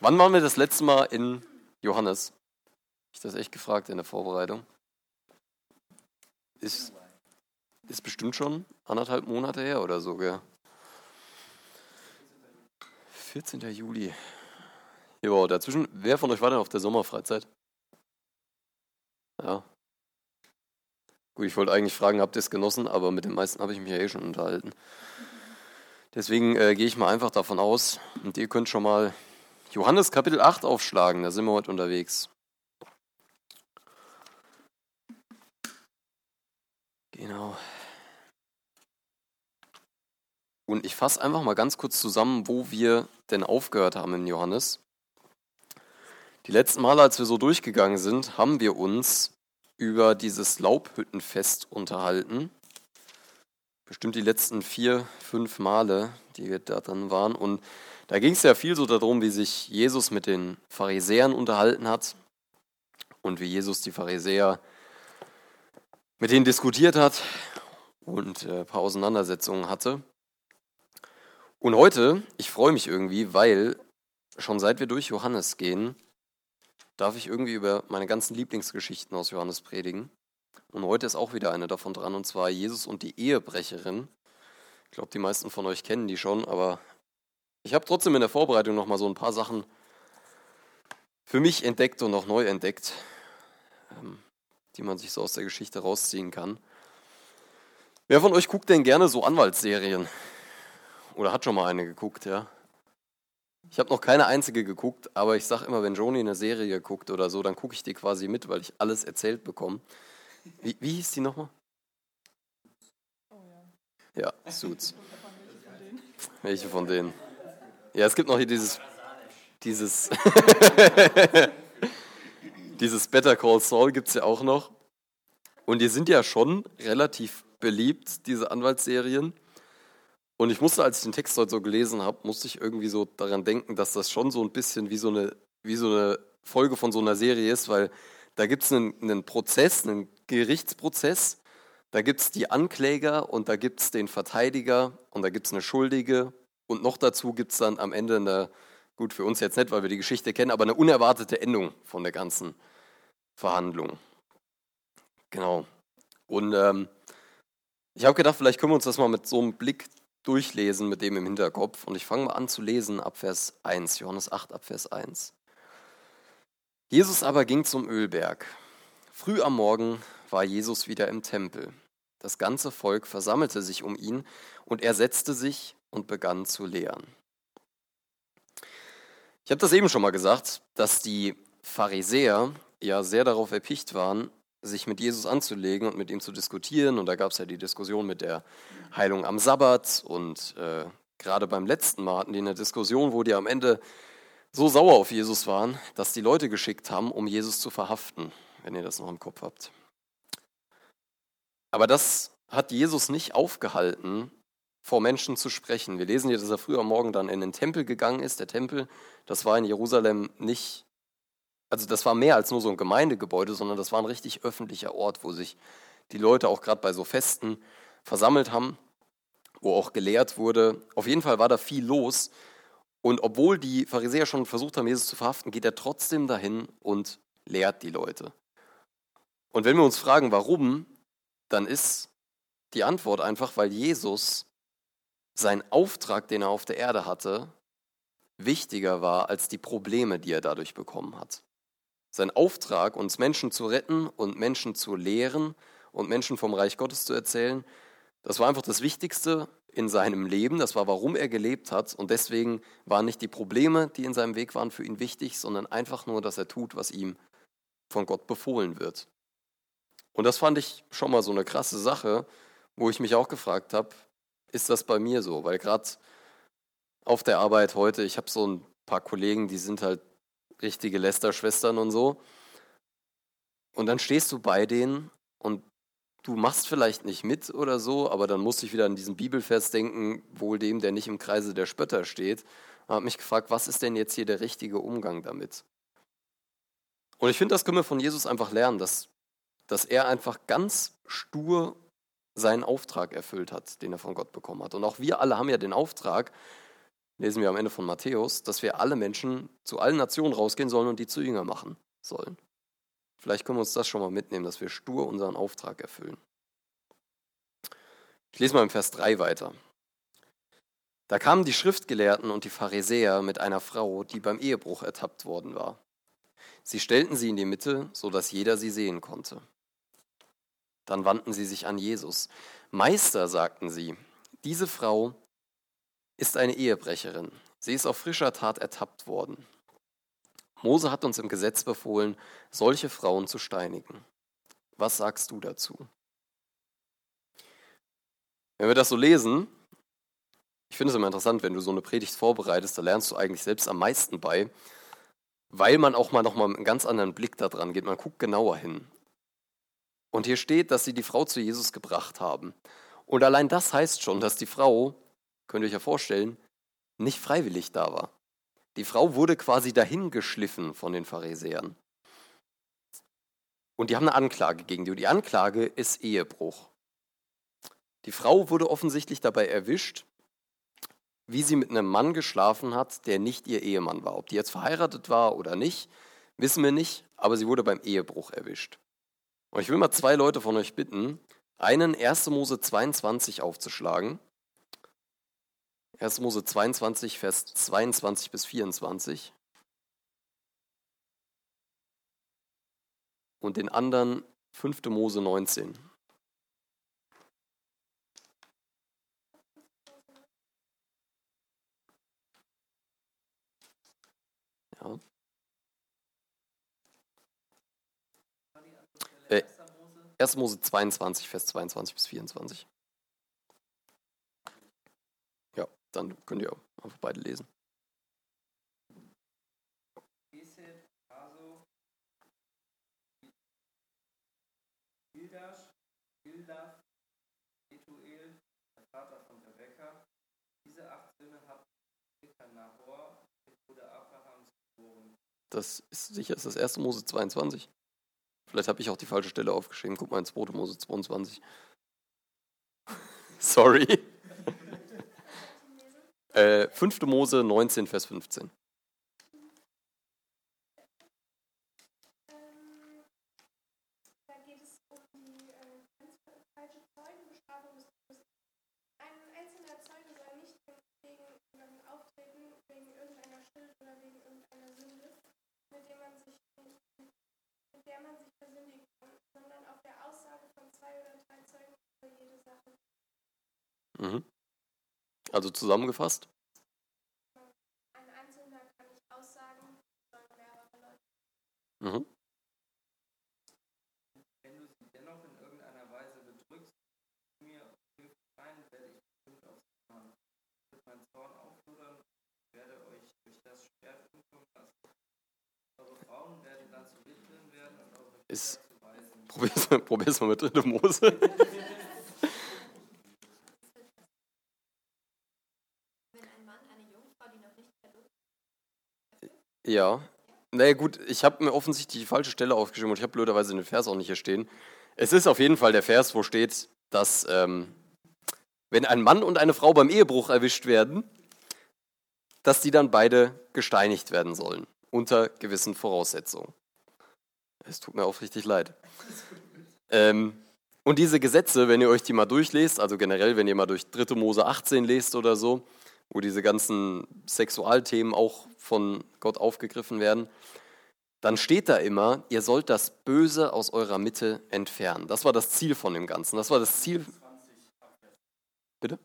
Wann waren wir das letzte Mal in Johannes? Ich das echt gefragt in der Vorbereitung. Ist, ist bestimmt schon anderthalb Monate her oder so, gell? 14. Juli. Jo, dazwischen, wer von euch war denn auf der Sommerfreizeit? Ja. Gut, ich wollte eigentlich fragen, habt ihr es genossen, aber mit den meisten habe ich mich ja eh schon unterhalten. Deswegen äh, gehe ich mal einfach davon aus, und ihr könnt schon mal Johannes Kapitel 8 aufschlagen, da sind wir heute unterwegs. Genau. Und ich fasse einfach mal ganz kurz zusammen, wo wir denn aufgehört haben in Johannes. Die letzten Male, als wir so durchgegangen sind, haben wir uns über dieses Laubhüttenfest unterhalten. Bestimmt die letzten vier, fünf Male, die wir da drin waren. Und da ging es ja viel so darum, wie sich Jesus mit den Pharisäern unterhalten hat und wie Jesus die Pharisäer mit denen diskutiert hat und ein paar Auseinandersetzungen hatte. Und heute, ich freue mich irgendwie, weil schon seit wir durch Johannes gehen, darf ich irgendwie über meine ganzen Lieblingsgeschichten aus Johannes predigen. Und heute ist auch wieder eine davon dran, und zwar Jesus und die Ehebrecherin. Ich glaube, die meisten von euch kennen die schon, aber ich habe trotzdem in der Vorbereitung noch mal so ein paar Sachen für mich entdeckt und auch neu entdeckt, ähm, die man sich so aus der Geschichte rausziehen kann. Wer von euch guckt denn gerne so Anwaltsserien? Oder hat schon mal eine geguckt, ja? Ich habe noch keine einzige geguckt, aber ich sage immer, wenn Joni eine Serie guckt oder so, dann gucke ich die quasi mit, weil ich alles erzählt bekomme. Wie, wie hieß die nochmal? Oh ja. Ja, Suits. Welche von denen? Ja, es gibt noch hier dieses, dieses, dieses Better Call Saul gibt es ja auch noch. Und die sind ja schon relativ beliebt, diese Anwaltsserien. Und ich musste, als ich den Text heute so gelesen habe, musste ich irgendwie so daran denken, dass das schon so ein bisschen wie so eine, wie so eine Folge von so einer Serie ist, weil da gibt es einen, einen Prozess, einen Gerichtsprozess, da gibt es die Ankläger und da gibt es den Verteidiger und da gibt es eine Schuldige und noch dazu gibt es dann am Ende eine, gut für uns jetzt nicht, weil wir die Geschichte kennen, aber eine unerwartete Endung von der ganzen Verhandlung. Genau. Und ähm, ich habe gedacht, vielleicht können wir uns das mal mit so einem Blick durchlesen mit dem im Hinterkopf. Und ich fange mal an zu lesen ab Vers 1, Johannes 8 ab Vers 1. Jesus aber ging zum Ölberg. Früh am Morgen war Jesus wieder im Tempel. Das ganze Volk versammelte sich um ihn und er setzte sich und begann zu lehren. Ich habe das eben schon mal gesagt, dass die Pharisäer ja sehr darauf erpicht waren, sich mit Jesus anzulegen und mit ihm zu diskutieren. Und da gab es ja die Diskussion mit der Heilung am Sabbat. Und äh, gerade beim letzten Mal hatten die eine Diskussion, wo die am Ende so sauer auf Jesus waren, dass die Leute geschickt haben, um Jesus zu verhaften, wenn ihr das noch im Kopf habt. Aber das hat Jesus nicht aufgehalten, vor Menschen zu sprechen. Wir lesen hier, dass er früher am Morgen dann in den Tempel gegangen ist. Der Tempel, das war in Jerusalem nicht also das war mehr als nur so ein Gemeindegebäude, sondern das war ein richtig öffentlicher Ort, wo sich die Leute auch gerade bei so Festen versammelt haben, wo auch gelehrt wurde. Auf jeden Fall war da viel los. Und obwohl die Pharisäer schon versucht haben, Jesus zu verhaften, geht er trotzdem dahin und lehrt die Leute. Und wenn wir uns fragen, warum, dann ist die Antwort einfach, weil Jesus sein Auftrag, den er auf der Erde hatte, wichtiger war als die Probleme, die er dadurch bekommen hat. Sein Auftrag, uns Menschen zu retten und Menschen zu lehren und Menschen vom Reich Gottes zu erzählen, das war einfach das Wichtigste in seinem Leben. Das war, warum er gelebt hat. Und deswegen waren nicht die Probleme, die in seinem Weg waren, für ihn wichtig, sondern einfach nur, dass er tut, was ihm von Gott befohlen wird. Und das fand ich schon mal so eine krasse Sache, wo ich mich auch gefragt habe, ist das bei mir so? Weil gerade auf der Arbeit heute, ich habe so ein paar Kollegen, die sind halt richtige Lästerschwestern und so. Und dann stehst du bei denen und du machst vielleicht nicht mit oder so, aber dann musste ich wieder an diesen Bibelvers denken, wohl dem, der nicht im Kreise der Spötter steht. Und habe mich gefragt, was ist denn jetzt hier der richtige Umgang damit? Und ich finde, das können wir von Jesus einfach lernen, dass, dass er einfach ganz stur seinen Auftrag erfüllt hat, den er von Gott bekommen hat. Und auch wir alle haben ja den Auftrag, lesen wir am Ende von Matthäus, dass wir alle Menschen zu allen Nationen rausgehen sollen und die zu Jünger machen sollen. Vielleicht können wir uns das schon mal mitnehmen, dass wir stur unseren Auftrag erfüllen. Ich lese mal im Vers 3 weiter. Da kamen die Schriftgelehrten und die Pharisäer mit einer Frau, die beim Ehebruch ertappt worden war. Sie stellten sie in die Mitte, so dass jeder sie sehen konnte. Dann wandten sie sich an Jesus. Meister, sagten sie, diese Frau ist eine Ehebrecherin. Sie ist auf frischer Tat ertappt worden. Mose hat uns im Gesetz befohlen, solche Frauen zu steinigen. Was sagst du dazu? Wenn wir das so lesen, ich finde es immer interessant, wenn du so eine Predigt vorbereitest, da lernst du eigentlich selbst am meisten bei, weil man auch mal noch mal einen ganz anderen Blick da dran geht. Man guckt genauer hin. Und hier steht, dass sie die Frau zu Jesus gebracht haben. Und allein das heißt schon, dass die Frau, könnt ihr euch ja vorstellen, nicht freiwillig da war. Die Frau wurde quasi dahin geschliffen von den Pharisäern. Und die haben eine Anklage gegen die. Und die Anklage ist Ehebruch. Die Frau wurde offensichtlich dabei erwischt, wie sie mit einem Mann geschlafen hat, der nicht ihr Ehemann war. Ob die jetzt verheiratet war oder nicht, wissen wir nicht, aber sie wurde beim Ehebruch erwischt. Und ich will mal zwei Leute von euch bitten, einen 1. Mose 22 aufzuschlagen. 1. Mose 22, Vers 22 bis 24. Und den anderen 5. Mose 19. Ja. Äh, 1. Mose 22, Vers 22 bis 24. Ja, dann könnt ihr einfach beide lesen. Das ist sicher ist das erste Mose 22. Vielleicht habe ich auch die falsche Stelle aufgeschrieben. Guck mal in 2. Mose 22. Sorry. äh, 5. Mose 19, Vers 15. Mhm. Also zusammengefasst? Ein Einzelner kann nicht aussagen, sondern mehrere Leute. Mhm. Wenn du sie dennoch in irgendeiner Weise bedrückst, mir hilft rein, werde ich bestimmt auf sie machen. Wird mein Zorn auflodern, werde euch durch das Schwert umkommen lassen. Eure Frauen werden dann zu Witwen werden und eure Kinder Ist, zu Waisen. probier's, probier's mal mit 3. Mose. Ja. Naja gut, ich habe mir offensichtlich die falsche Stelle aufgeschrieben und ich habe blöderweise den Vers auch nicht hier stehen. Es ist auf jeden Fall der Vers, wo steht, dass ähm, wenn ein Mann und eine Frau beim Ehebruch erwischt werden, dass die dann beide gesteinigt werden sollen, unter gewissen Voraussetzungen. Es tut mir aufrichtig leid. Ähm, und diese Gesetze, wenn ihr euch die mal durchlest, also generell, wenn ihr mal durch 3. Mose 18 lest oder so, wo diese ganzen Sexualthemen auch von Gott aufgegriffen werden, dann steht da immer, ihr sollt das Böse aus eurer Mitte entfernen. Das war das Ziel von dem Ganzen. Das war das Ziel. Bitte?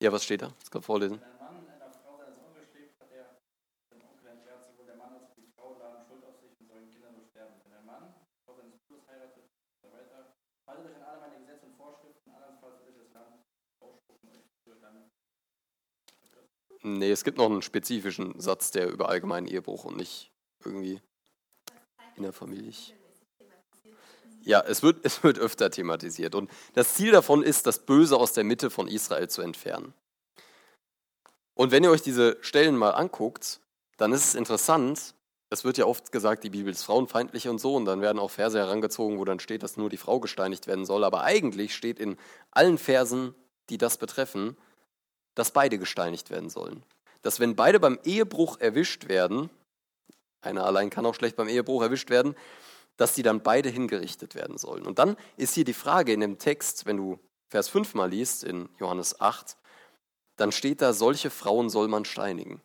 Ja, was steht da? Das kann vorlesen. Wenn ein Mann einer Frau seines Onkels schlägt, hat er seinem Onkel entwehrt, sowohl der Mann als auch die Frau laden Schuld auf sich und sollen Kinder nur sterben. Wenn ein Mann die Frau seines Bruders heiratet, und so weiter, haltet euch an alle meine Gesetze und Vorschriften, andernfalls wird euch das Land ausspucken und euch für dann Nee, es gibt noch einen spezifischen Satz, der über allgemeinen Ehebruch und nicht irgendwie in der Familie. Ja, es wird, es wird öfter thematisiert. Und das Ziel davon ist, das Böse aus der Mitte von Israel zu entfernen. Und wenn ihr euch diese Stellen mal anguckt, dann ist es interessant, es wird ja oft gesagt, die Bibel ist frauenfeindlich und so, und dann werden auch Verse herangezogen, wo dann steht, dass nur die Frau gesteinigt werden soll. Aber eigentlich steht in allen Versen, die das betreffen, dass beide gesteinigt werden sollen. Dass wenn beide beim Ehebruch erwischt werden, einer allein kann auch schlecht beim Ehebruch erwischt werden, dass die dann beide hingerichtet werden sollen. Und dann ist hier die Frage in dem Text, wenn du Vers 5 mal liest in Johannes 8, dann steht da, solche Frauen soll man steinigen.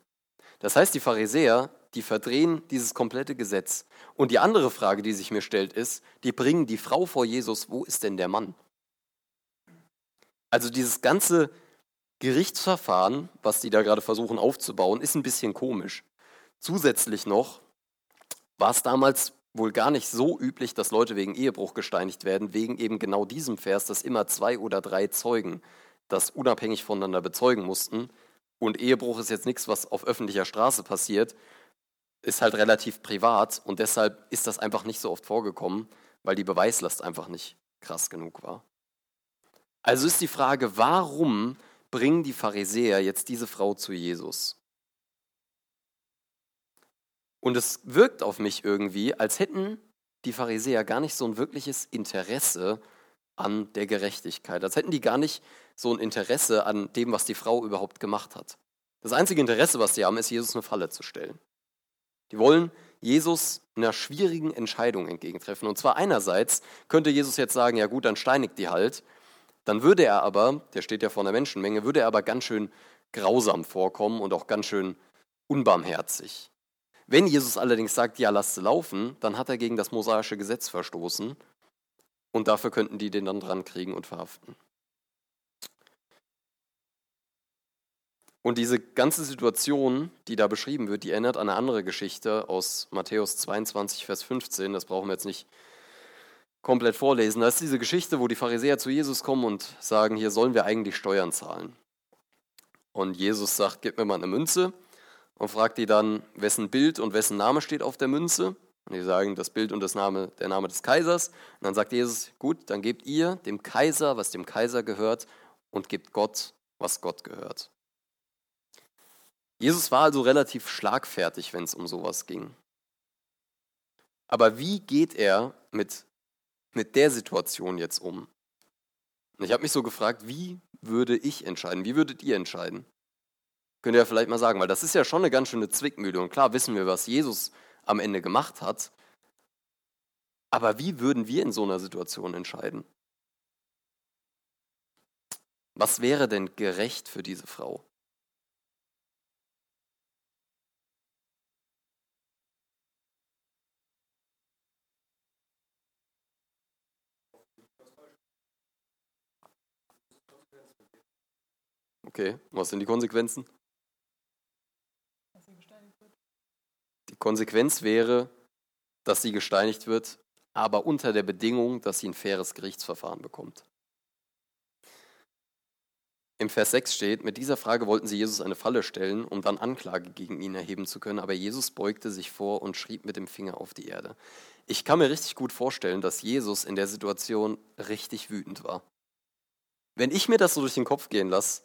Das heißt, die Pharisäer, die verdrehen dieses komplette Gesetz. Und die andere Frage, die sich mir stellt, ist, die bringen die Frau vor Jesus, wo ist denn der Mann? Also dieses ganze Gerichtsverfahren, was die da gerade versuchen aufzubauen, ist ein bisschen komisch. Zusätzlich noch war es damals wohl gar nicht so üblich, dass Leute wegen Ehebruch gesteinigt werden, wegen eben genau diesem Vers, dass immer zwei oder drei Zeugen das unabhängig voneinander bezeugen mussten. Und Ehebruch ist jetzt nichts, was auf öffentlicher Straße passiert, ist halt relativ privat und deshalb ist das einfach nicht so oft vorgekommen, weil die Beweislast einfach nicht krass genug war. Also ist die Frage, warum bringen die Pharisäer jetzt diese Frau zu Jesus? Und es wirkt auf mich irgendwie, als hätten die Pharisäer gar nicht so ein wirkliches Interesse an der Gerechtigkeit, als hätten die gar nicht so ein Interesse an dem, was die Frau überhaupt gemacht hat. Das einzige Interesse, was sie haben, ist, Jesus eine Falle zu stellen. Die wollen Jesus einer schwierigen Entscheidung entgegentreffen. Und zwar einerseits könnte Jesus jetzt sagen, ja gut, dann steinigt die halt. Dann würde er aber, der steht ja vor einer Menschenmenge, würde er aber ganz schön grausam vorkommen und auch ganz schön unbarmherzig. Wenn Jesus allerdings sagt, ja, lasst sie laufen, dann hat er gegen das mosaische Gesetz verstoßen und dafür könnten die den dann dran kriegen und verhaften. Und diese ganze Situation, die da beschrieben wird, die erinnert an eine andere Geschichte aus Matthäus 22, Vers 15. Das brauchen wir jetzt nicht komplett vorlesen. Das ist diese Geschichte, wo die Pharisäer zu Jesus kommen und sagen, hier sollen wir eigentlich Steuern zahlen. Und Jesus sagt, gib mir mal eine Münze und fragt die dann, wessen Bild und wessen Name steht auf der Münze. Und die sagen, das Bild und das Name, der Name des Kaisers. Und dann sagt Jesus, gut, dann gebt ihr dem Kaiser, was dem Kaiser gehört, und gebt Gott, was Gott gehört. Jesus war also relativ schlagfertig, wenn es um sowas ging. Aber wie geht er mit, mit der Situation jetzt um? Und ich habe mich so gefragt, wie würde ich entscheiden? Wie würdet ihr entscheiden? Könnt ihr ja vielleicht mal sagen, weil das ist ja schon eine ganz schöne Zwickmühle. Und klar wissen wir, was Jesus am Ende gemacht hat. Aber wie würden wir in so einer Situation entscheiden? Was wäre denn gerecht für diese Frau? Okay, was sind die Konsequenzen? Die Konsequenz wäre, dass sie gesteinigt wird, aber unter der Bedingung, dass sie ein faires Gerichtsverfahren bekommt. Im Vers 6 steht, mit dieser Frage wollten sie Jesus eine Falle stellen, um dann Anklage gegen ihn erheben zu können, aber Jesus beugte sich vor und schrieb mit dem Finger auf die Erde. Ich kann mir richtig gut vorstellen, dass Jesus in der Situation richtig wütend war. Wenn ich mir das so durch den Kopf gehen lasse,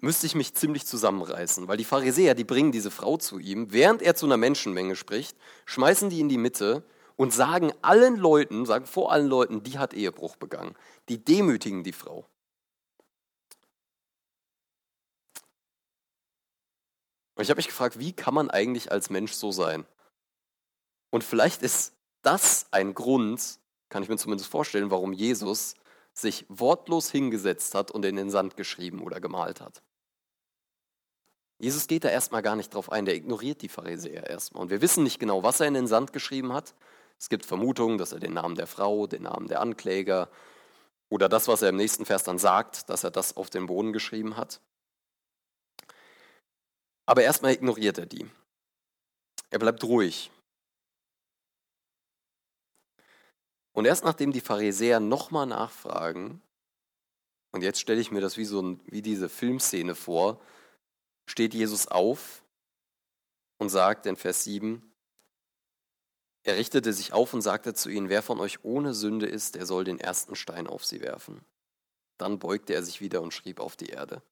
müsste ich mich ziemlich zusammenreißen, weil die Pharisäer, die bringen diese Frau zu ihm, während er zu einer Menschenmenge spricht, schmeißen die in die Mitte und sagen allen Leuten, sagen vor allen Leuten, die hat Ehebruch begangen. Die demütigen die Frau. Und ich habe mich gefragt, wie kann man eigentlich als Mensch so sein? Und vielleicht ist das ein Grund, kann ich mir zumindest vorstellen, warum Jesus sich wortlos hingesetzt hat und in den Sand geschrieben oder gemalt hat. Jesus geht da erstmal gar nicht drauf ein, der ignoriert die Pharisäer erstmal. Und wir wissen nicht genau, was er in den Sand geschrieben hat. Es gibt Vermutungen, dass er den Namen der Frau, den Namen der Ankläger oder das, was er im nächsten Vers dann sagt, dass er das auf den Boden geschrieben hat. Aber erstmal ignoriert er die. Er bleibt ruhig. Und erst nachdem die Pharisäer nochmal nachfragen, und jetzt stelle ich mir das wie, so ein, wie diese Filmszene vor, steht Jesus auf und sagt in Vers 7, er richtete sich auf und sagte zu ihnen, wer von euch ohne Sünde ist, der soll den ersten Stein auf sie werfen. Dann beugte er sich wieder und schrieb auf die Erde.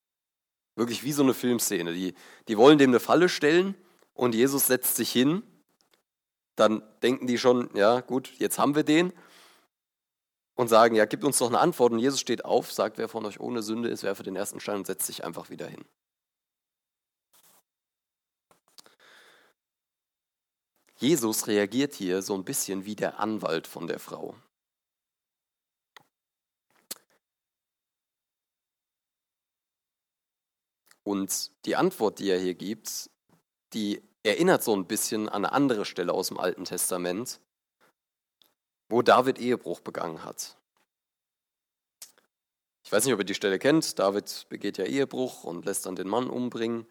Wirklich wie so eine Filmszene. Die, die wollen dem eine Falle stellen und Jesus setzt sich hin. Dann denken die schon, ja gut, jetzt haben wir den. und sagen, ja, gib uns doch eine Antwort. Und Jesus steht auf, sagt, wer von euch ohne Sünde ist, werfe den ersten Stein und setzt sich einfach wieder hin. Jesus reagiert hier so ein bisschen wie der Anwalt von der Frau. Und die Antwort, die er hier gibt, die erinnert so ein bisschen an eine andere Stelle aus dem Alten Testament, wo David Ehebruch begangen hat. Ich weiß nicht, ob ihr die Stelle kennt. David begeht ja Ehebruch und lässt dann den Mann umbringen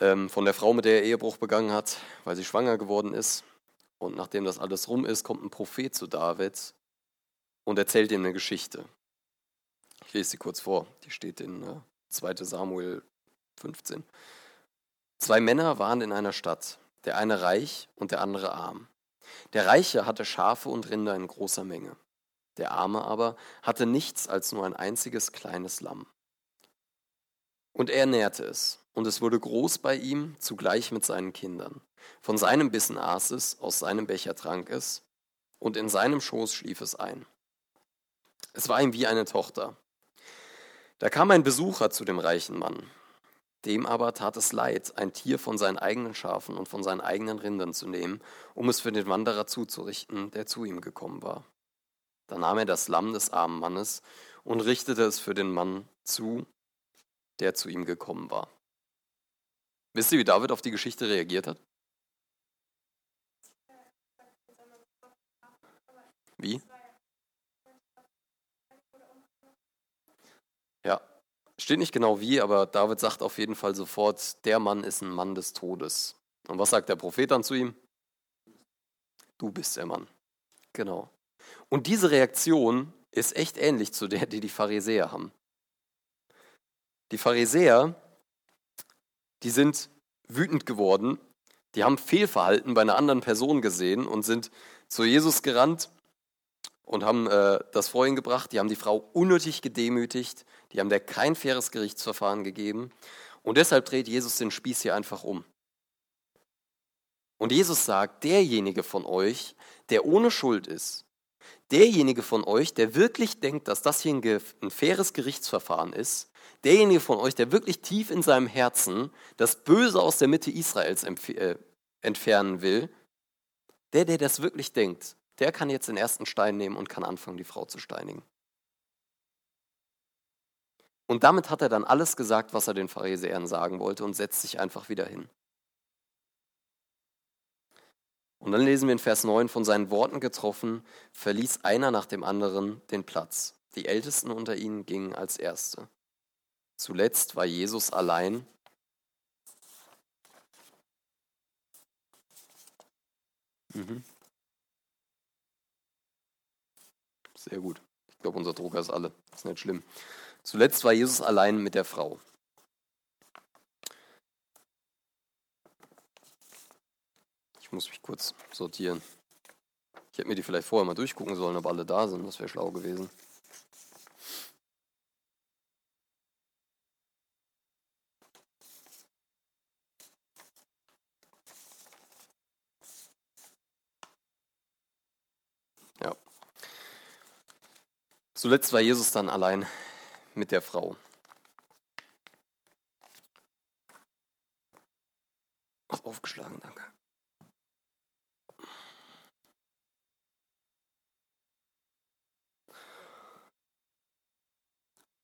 ähm, von der Frau, mit der er Ehebruch begangen hat, weil sie schwanger geworden ist. Und nachdem das alles rum ist, kommt ein Prophet zu David und erzählt ihm eine Geschichte. Ich lese sie kurz vor. Die steht in äh, 2 Samuel 15. Zwei Männer waren in einer Stadt, der eine reich und der andere arm. Der Reiche hatte Schafe und Rinder in großer Menge. Der Arme aber hatte nichts als nur ein einziges kleines Lamm. Und er nährte es, und es wurde groß bei ihm, zugleich mit seinen Kindern. Von seinem Bissen aß es, aus seinem Becher trank es, und in seinem Schoß schlief es ein. Es war ihm wie eine Tochter. Da kam ein Besucher zu dem reichen Mann. Dem aber tat es leid, ein Tier von seinen eigenen Schafen und von seinen eigenen Rindern zu nehmen, um es für den Wanderer zuzurichten, der zu ihm gekommen war. Da nahm er das Lamm des armen Mannes und richtete es für den Mann zu, der zu ihm gekommen war. Wisst ihr, wie David auf die Geschichte reagiert hat? Wie? Ja, steht nicht genau wie, aber David sagt auf jeden Fall sofort, der Mann ist ein Mann des Todes. Und was sagt der Prophet dann zu ihm? Du bist der Mann. Genau. Und diese Reaktion ist echt ähnlich zu der, die die Pharisäer haben. Die Pharisäer, die sind wütend geworden, die haben Fehlverhalten bei einer anderen Person gesehen und sind zu Jesus gerannt und haben äh, das vor ihn gebracht. Die haben die Frau unnötig gedemütigt, die haben der kein faires Gerichtsverfahren gegeben. Und deshalb dreht Jesus den Spieß hier einfach um. Und Jesus sagt, derjenige von euch, der ohne Schuld ist, derjenige von euch, der wirklich denkt, dass das hier ein, ein faires Gerichtsverfahren ist, derjenige von euch, der wirklich tief in seinem Herzen das Böse aus der Mitte Israels äh, entfernen will, der, der das wirklich denkt, der kann jetzt den ersten Stein nehmen und kann anfangen, die Frau zu steinigen. Und damit hat er dann alles gesagt, was er den Pharisäern sagen wollte und setzt sich einfach wieder hin. Und dann lesen wir in Vers 9, von seinen Worten getroffen, verließ einer nach dem anderen den Platz. Die Ältesten unter ihnen gingen als Erste. Zuletzt war Jesus allein. Mhm. Sehr gut. Ich glaube, unser Drucker ist alle. Ist nicht schlimm. Zuletzt war Jesus allein mit der Frau. muss mich kurz sortieren. Ich hätte mir die vielleicht vorher mal durchgucken sollen, ob alle da sind. Das wäre schlau gewesen. Ja. Zuletzt war Jesus dann allein mit der Frau. Aufgeschlagen, danke.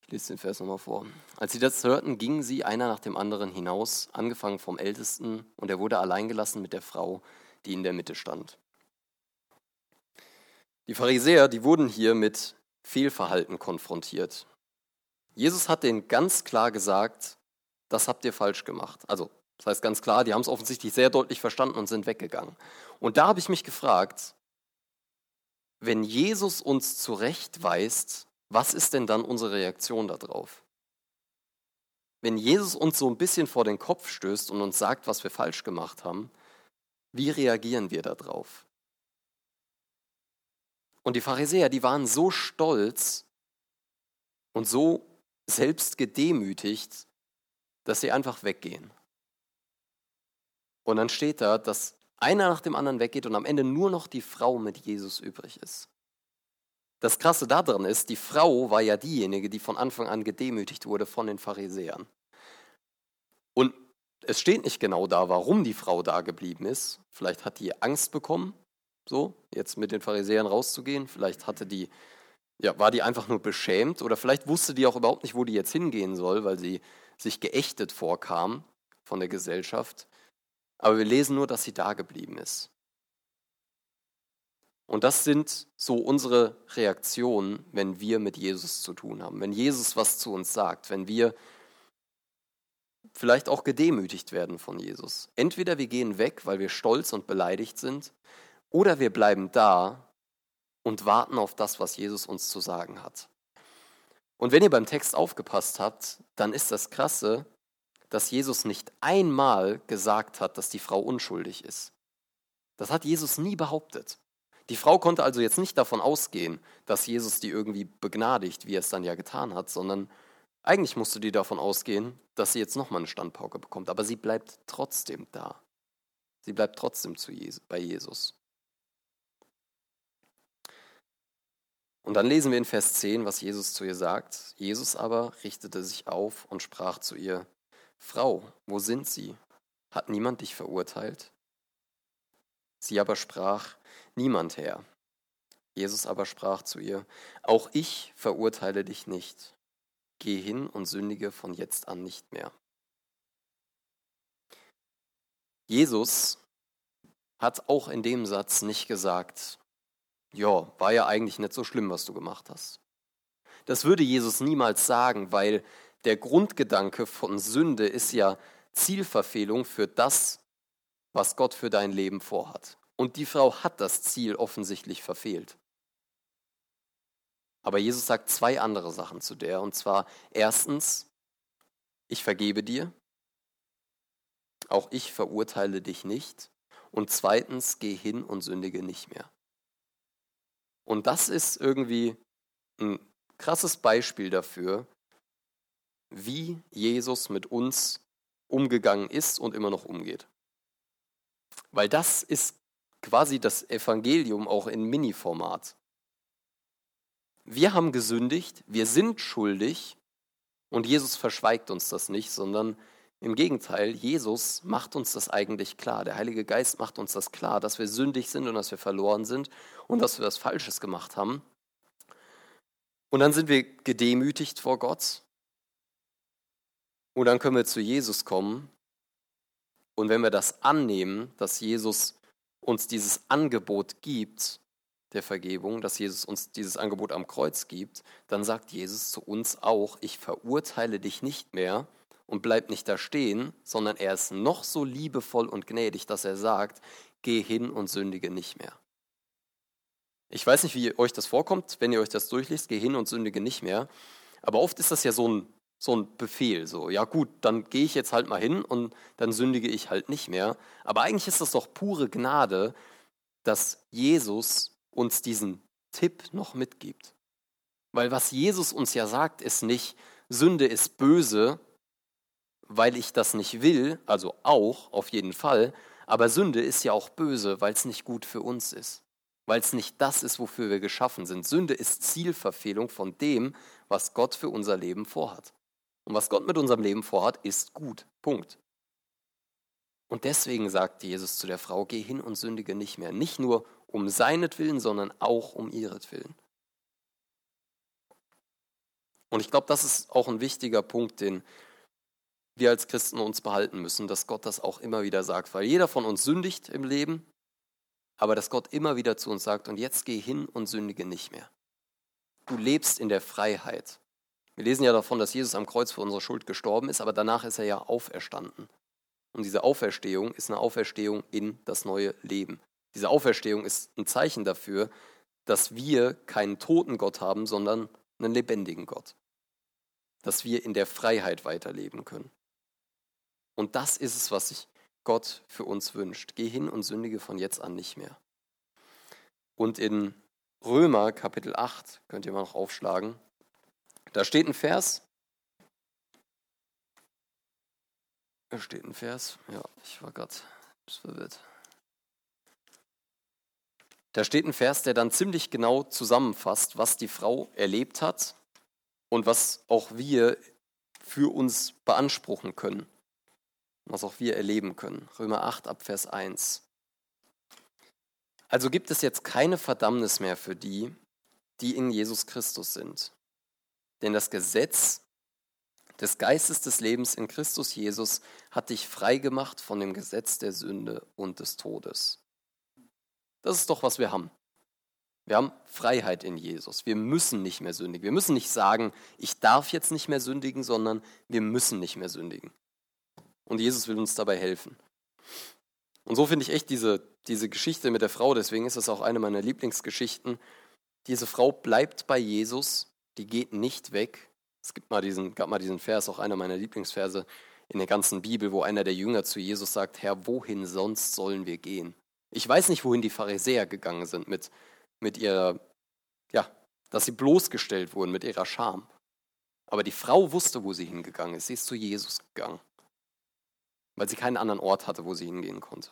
lese den Vers nochmal vor. Als sie das hörten, gingen sie einer nach dem anderen hinaus, angefangen vom Ältesten, und er wurde allein gelassen mit der Frau, die in der Mitte stand. Die Pharisäer, die wurden hier mit Fehlverhalten konfrontiert. Jesus hat denen ganz klar gesagt, das habt ihr falsch gemacht. Also, das heißt ganz klar, die haben es offensichtlich sehr deutlich verstanden und sind weggegangen. Und da habe ich mich gefragt, wenn Jesus uns zurechtweist, was ist denn dann unsere Reaktion darauf? Wenn Jesus uns so ein bisschen vor den Kopf stößt und uns sagt, was wir falsch gemacht haben, wie reagieren wir darauf? Und die Pharisäer, die waren so stolz und so selbst gedemütigt, dass sie einfach weggehen. Und dann steht da, dass einer nach dem anderen weggeht und am Ende nur noch die Frau mit Jesus übrig ist. das Krasse daran ist, die Frau war ja diejenige, die von Anfang an gedemütigt wurde von den Pharisäern. Und es steht nicht genau da, warum die Frau da geblieben ist. Vielleicht hat die Angst bekommen, so jetzt mit den Pharisäern rauszugehen. Vielleicht hatte die, ja, war die einfach nur beschämt oder vielleicht wusste die auch überhaupt nicht, wo die jetzt hingehen soll, weil sie sich geächtet vorkam von der Gesellschaft. Aber wir lesen nur, dass sie da geblieben ist. Und das sind so unsere Reaktionen, wenn wir mit Jesus zu tun haben, wenn Jesus was zu uns sagt, wenn wir vielleicht auch gedemütigt werden von Jesus. Entweder wir gehen weg, weil wir stolz und beleidigt sind, oder wir bleiben da und warten auf das, was Jesus uns zu sagen hat. Und wenn ihr beim Text aufgepasst habt, dann ist das Krasse, dass Jesus nicht einmal gesagt hat, dass die Frau unschuldig ist. Das hat Jesus nie behauptet. Die Frau konnte also jetzt nicht davon ausgehen, dass Jesus die irgendwie begnadigt, wie er es dann ja getan hat, sondern eigentlich musste die davon ausgehen, dass sie jetzt nochmal eine Standpauke bekommt. Aber sie bleibt trotzdem da. Sie bleibt trotzdem Jesus, bei Jesus. Und dann lesen wir in Vers 10, was Jesus zu ihr sagt. Jesus aber richtete sich auf und sprach zu ihr, Frau, wo sind sie? Hat niemand dich verurteilt? Sie aber sprach, Niemand, Herr. Jesus aber sprach zu ihr, Auch ich verurteile dich nicht. Geh hin und sündige von jetzt an nicht mehr. Jesus hat auch in dem Satz nicht gesagt, ja, war ja eigentlich nicht so schlimm, was du gemacht hast. Das würde Jesus niemals sagen, weil der Grundgedanke von Sünde ist ja Zielverfehlung für das, was Gott für dein Leben vorhat. Und die Frau hat das Ziel offensichtlich verfehlt. Aber Jesus sagt zwei andere Sachen zu der. Und zwar erstens, ich vergebe dir. Auch ich verurteile dich nicht. Und zweitens, geh hin und sündige nicht mehr. Und das ist irgendwie ein krasses Beispiel dafür, wie Jesus mit uns umgegangen ist und immer noch umgeht. Weil das ist quasi das Evangelium auch in Mini-Format. Wir haben gesündigt, wir sind schuldig und Jesus verschweigt uns das nicht, sondern im Gegenteil, Jesus macht uns das eigentlich klar. Der Heilige Geist macht uns das klar, dass wir sündig sind und dass wir verloren sind und dass wir was Falsches gemacht haben. Und dann sind wir gedemütigt vor Gott. Und dann können wir zu Jesus kommen. Und wenn wir das annehmen, dass Jesus uns dieses Angebot gibt, der Vergebung, dass Jesus uns dieses Angebot am Kreuz gibt, dann sagt Jesus zu uns auch, ich verurteile dich nicht mehr und bleib nicht da stehen, sondern er ist noch so liebevoll und gnädig, dass er sagt, geh hin und sündige nicht mehr. Ich weiß nicht, wie euch das vorkommt, wenn ihr euch das durchliest, geh hin und sündige nicht mehr. Aber oft ist das ja so ein so ein Befehl. So, ja gut, dann gehe ich jetzt halt mal hin und dann sündige ich halt nicht mehr. Aber eigentlich ist das doch pure Gnade, dass Jesus uns diesen Tipp noch mitgibt. Weil was Jesus uns ja sagt, ist nicht, Sünde ist böse, weil ich das nicht will, also auch auf jeden Fall, aber Sünde ist ja auch böse, weil es nicht gut für uns ist, weil es nicht das ist, wofür wir geschaffen sind. Sünde ist Zielverfehlung von dem, was Gott für unser Leben vorhat. Und was Gott mit unserem Leben vorhat, ist gut. Punkt. Und deswegen sagte Jesus zu der Frau, geh hin und sündige nicht mehr. Nicht nur um seinetwillen, sondern auch um ihretwillen. Und ich glaube, das ist auch ein wichtiger Punkt, den wir als Christen uns behalten müssen, dass Gott das auch immer wieder sagt. Weil jeder von uns sündigt im Leben, aber dass Gott immer wieder zu uns sagt, und jetzt geh hin und sündige nicht mehr. Du lebst in der Freiheit. Wir lesen ja davon, dass Jesus am Kreuz für unsere Schuld gestorben ist, aber danach ist er ja auferstanden. Und diese Auferstehung ist eine Auferstehung in das neue Leben. Diese Auferstehung ist ein Zeichen dafür, dass wir keinen toten Gott haben, sondern einen lebendigen Gott. Dass wir in der Freiheit weiterleben können. Und das ist es, was sich Gott für uns wünscht. Geh hin und sündige von jetzt an nicht mehr. Und in Römer Kapitel 8, könnt ihr mal noch aufschlagen, da steht ein Vers. Da steht ein Vers. Ja, ich war gerade verwirrt. Da steht ein Vers, der dann ziemlich genau zusammenfasst, was die Frau erlebt hat und was auch wir für uns beanspruchen können, was auch wir erleben können. Römer 8 ab Vers 1. Also gibt es jetzt keine Verdammnis mehr für die, die in Jesus Christus sind. Denn das Gesetz des Geistes des Lebens in Christus Jesus hat dich frei gemacht von dem Gesetz der Sünde und des Todes. Das ist doch, was wir haben. Wir haben Freiheit in Jesus. Wir müssen nicht mehr sündigen. Wir müssen nicht sagen, ich darf jetzt nicht mehr sündigen, sondern wir müssen nicht mehr sündigen. Und Jesus will uns dabei helfen. Und so finde ich echt diese, diese Geschichte mit der Frau, deswegen ist es auch eine meiner Lieblingsgeschichten. Diese Frau bleibt bei Jesus, die geht nicht weg. Es gibt mal diesen, gab mal diesen Vers, auch einer meiner Lieblingsverse in der ganzen Bibel, wo einer der Jünger zu Jesus sagt, Herr, wohin sonst sollen wir gehen? Ich weiß nicht, wohin die Pharisäer gegangen sind mit, mit ihrer, ja, dass sie bloßgestellt wurden mit ihrer Scham. Aber die Frau wusste, wo sie hingegangen ist. Sie ist zu Jesus gegangen, weil sie keinen anderen Ort hatte, wo sie hingehen konnte.